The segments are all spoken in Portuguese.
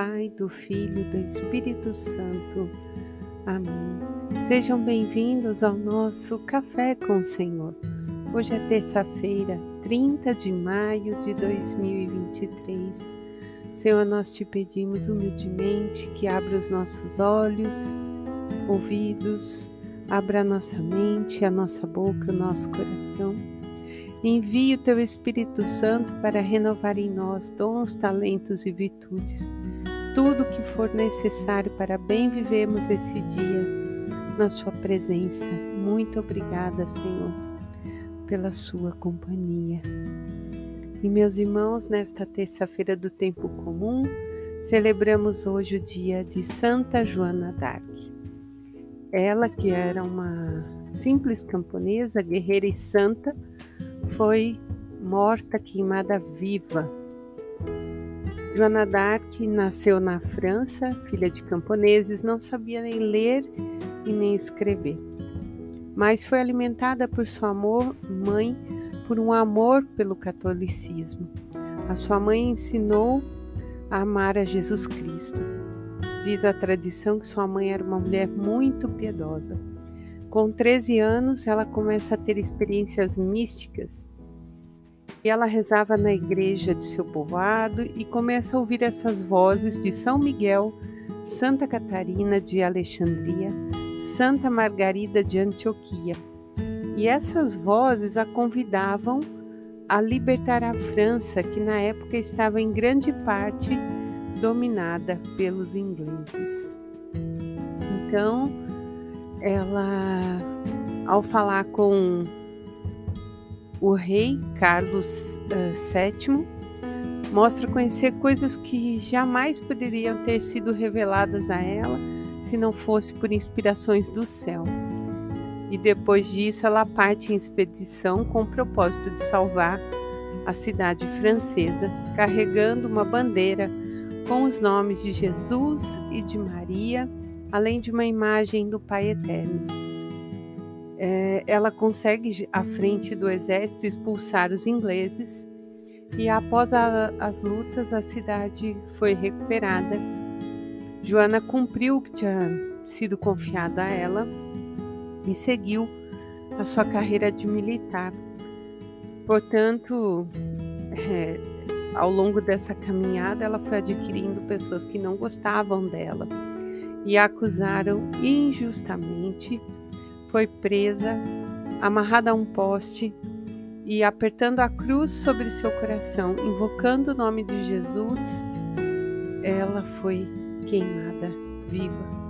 Pai, do Filho, do Espírito Santo. Amém. Sejam bem-vindos ao nosso Café com o Senhor. Hoje é terça-feira, 30 de maio de 2023. Senhor, nós te pedimos humildemente que abra os nossos olhos, ouvidos, abra a nossa mente, a nossa boca, o nosso coração. Envie o teu Espírito Santo para renovar em nós dons, talentos e virtudes tudo o que for necessário para bem vivermos esse dia na Sua presença. Muito obrigada, Senhor, pela Sua companhia. E meus irmãos, nesta terça-feira do tempo comum, celebramos hoje o dia de Santa Joana d'Arc. Ela, que era uma simples camponesa, guerreira e santa, foi morta, queimada viva Joana d'Arc nasceu na França, filha de camponeses, não sabia nem ler e nem escrever. Mas foi alimentada por sua amor, mãe por um amor pelo catolicismo. A sua mãe ensinou a amar a Jesus Cristo. Diz a tradição que sua mãe era uma mulher muito piedosa. Com 13 anos, ela começa a ter experiências místicas e ela rezava na igreja de seu povoado e começa a ouvir essas vozes de São Miguel, Santa Catarina de Alexandria, Santa Margarida de Antioquia. E essas vozes a convidavam a libertar a França, que na época estava em grande parte dominada pelos ingleses. Então, ela, ao falar com o rei Carlos uh, VII mostra conhecer coisas que jamais poderiam ter sido reveladas a ela se não fosse por inspirações do céu. E depois disso, ela parte em expedição com o propósito de salvar a cidade francesa, carregando uma bandeira com os nomes de Jesus e de Maria, além de uma imagem do Pai Eterno é, ela consegue, à frente do exército, expulsar os ingleses e, após a, as lutas, a cidade foi recuperada. Joana cumpriu o que tinha sido confiado a ela e seguiu a sua carreira de militar. Portanto, é, ao longo dessa caminhada, ela foi adquirindo pessoas que não gostavam dela e a acusaram injustamente foi presa, amarrada a um poste e apertando a cruz sobre seu coração, invocando o nome de Jesus, ela foi queimada viva.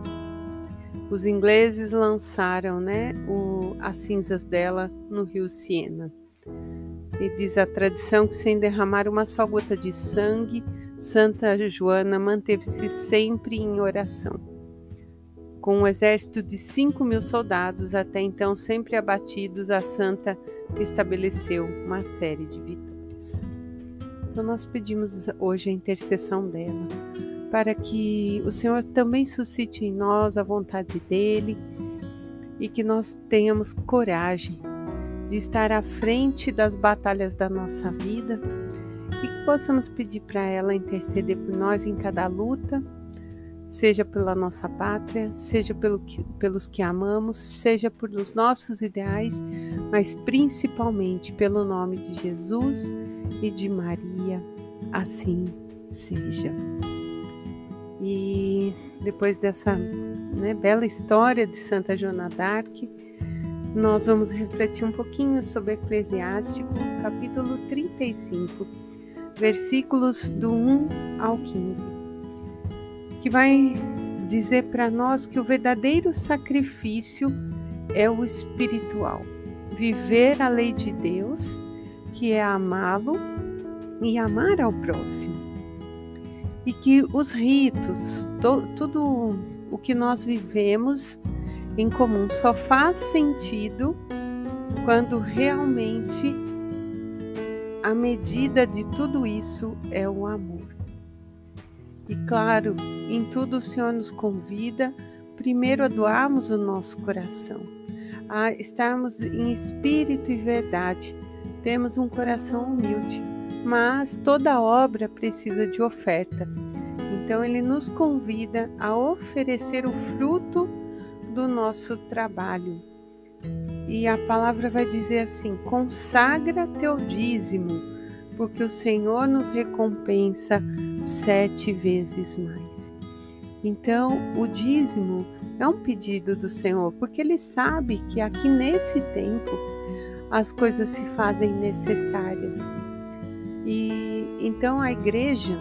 Os ingleses lançaram né, o, as cinzas dela no rio Siena. E diz a tradição que, sem derramar uma só gota de sangue, Santa Joana manteve-se sempre em oração. Com um exército de cinco mil soldados, até então sempre abatidos, a santa estabeleceu uma série de vitórias. Então, nós pedimos hoje a intercessão dela, para que o Senhor também suscite em nós a vontade dele e que nós tenhamos coragem de estar à frente das batalhas da nossa vida e que possamos pedir para ela interceder por nós em cada luta seja pela nossa pátria, seja pelo que, pelos que amamos, seja pelos nossos ideais, mas principalmente pelo nome de Jesus e de Maria. Assim seja. E depois dessa né, bela história de Santa Joana d'Arc, nós vamos refletir um pouquinho sobre Eclesiástico, capítulo 35, versículos do 1 ao 15 que vai dizer para nós que o verdadeiro sacrifício é o espiritual. Viver a lei de Deus, que é amá-lo e amar ao próximo. E que os ritos, to, tudo o que nós vivemos em comum só faz sentido quando realmente a medida de tudo isso é o amor. E claro, em tudo o Senhor nos convida primeiro a doarmos o nosso coração, a estarmos em espírito e verdade. Temos um coração humilde, mas toda obra precisa de oferta. Então ele nos convida a oferecer o fruto do nosso trabalho. E a palavra vai dizer assim: consagra teu dízimo, porque o Senhor nos recompensa sete vezes mais. Então, o dízimo é um pedido do Senhor, porque Ele sabe que aqui nesse tempo as coisas se fazem necessárias. E então a igreja,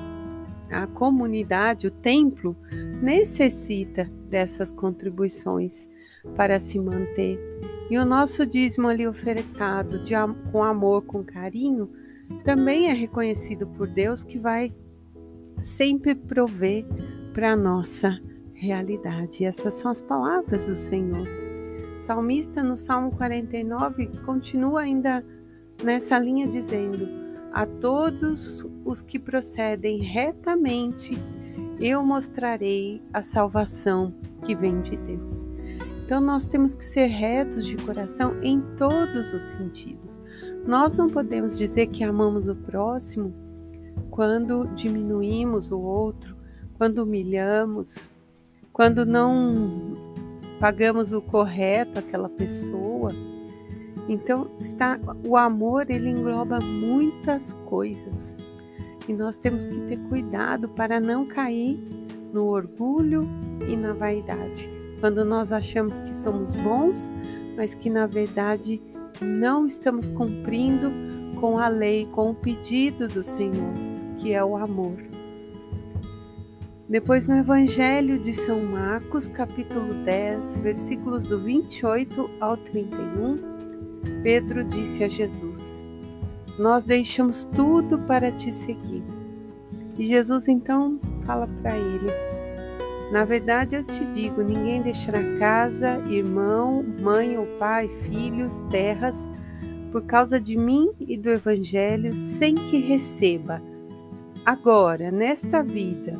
a comunidade, o templo necessita dessas contribuições para se manter. E o nosso dízimo ali ofertado de, com amor, com carinho, também é reconhecido por Deus que vai sempre prover para a nossa realidade. Essas são as palavras do Senhor. O salmista no Salmo 49 continua ainda nessa linha dizendo: A todos os que procedem retamente, eu mostrarei a salvação que vem de Deus. Então nós temos que ser retos de coração em todos os sentidos. Nós não podemos dizer que amamos o próximo quando diminuímos o outro, quando humilhamos, quando não pagamos o correto àquela pessoa. Então, está o amor, ele engloba muitas coisas. E nós temos que ter cuidado para não cair no orgulho e na vaidade. Quando nós achamos que somos bons, mas que na verdade não estamos cumprindo com a lei, com o pedido do Senhor, que é o amor. Depois, no Evangelho de São Marcos, capítulo 10, versículos do 28 ao 31, Pedro disse a Jesus: Nós deixamos tudo para te seguir. E Jesus então fala para ele: Na verdade eu te digo: ninguém deixará casa, irmão, mãe ou pai, filhos, terras, por causa de mim e do Evangelho, sem que receba, agora, nesta vida,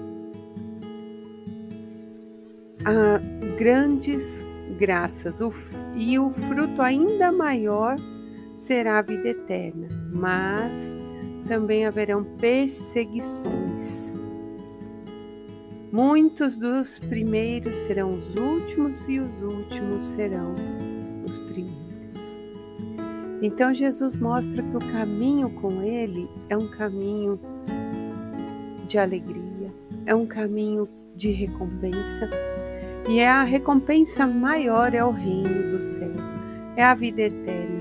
a grandes graças e o fruto ainda maior será a vida eterna, mas também haverão perseguições. Muitos dos primeiros serão os últimos e os últimos serão os primeiros. Então Jesus mostra que o caminho com Ele é um caminho de alegria, é um caminho de recompensa, e é a recompensa maior é o reino do céu, é a vida eterna.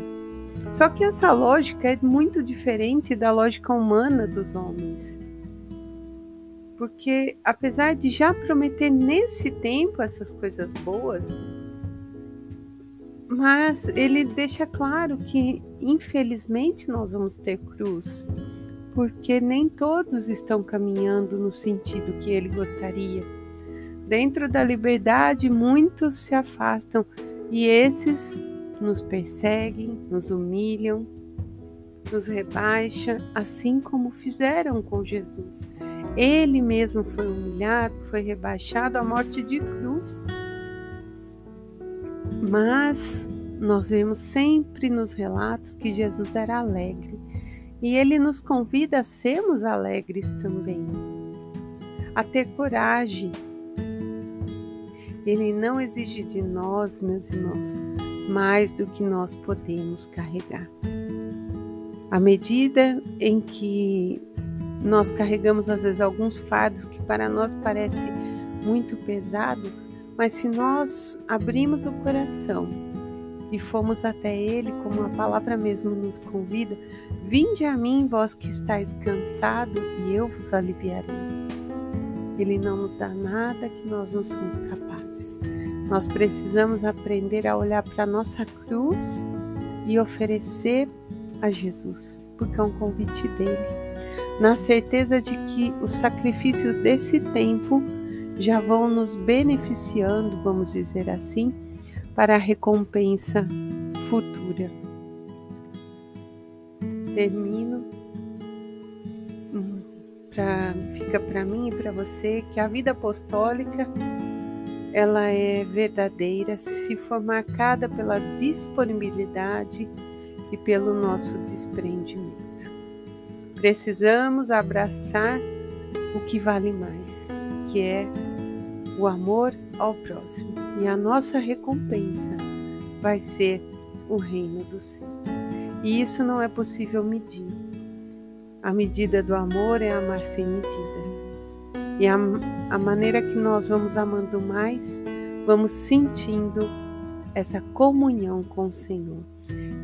Só que essa lógica é muito diferente da lógica humana dos homens. Porque apesar de já prometer nesse tempo essas coisas boas, mas ele deixa claro que infelizmente nós vamos ter cruz, porque nem todos estão caminhando no sentido que ele gostaria. Dentro da liberdade, muitos se afastam e esses nos perseguem, nos humilham, nos rebaixam, assim como fizeram com Jesus. Ele mesmo foi humilhado, foi rebaixado à morte de cruz. Mas nós vemos sempre nos relatos que Jesus era alegre e ele nos convida a sermos alegres também, a ter coragem ele não exige de nós, meus irmãos, mais do que nós podemos carregar. À medida em que nós carregamos às vezes alguns fardos que para nós parece muito pesado, mas se nós abrimos o coração e fomos até Ele, como a palavra mesmo nos convida, vinde a mim, vós que estáis cansado, e eu vos aliviarei. Ele não nos dá nada que nós não somos capazes. Nós precisamos aprender a olhar para a nossa cruz e oferecer a Jesus, porque é um convite dele, na certeza de que os sacrifícios desse tempo já vão nos beneficiando, vamos dizer assim, para a recompensa futura. Termino pra, fica para mim e para você que a vida apostólica ela é verdadeira se for marcada pela disponibilidade e pelo nosso desprendimento. Precisamos abraçar o que vale mais, que é o amor ao próximo. E a nossa recompensa vai ser o reino do céu. E isso não é possível medir. A medida do amor é amar sem medida. E a, a maneira que nós vamos amando mais, vamos sentindo essa comunhão com o Senhor.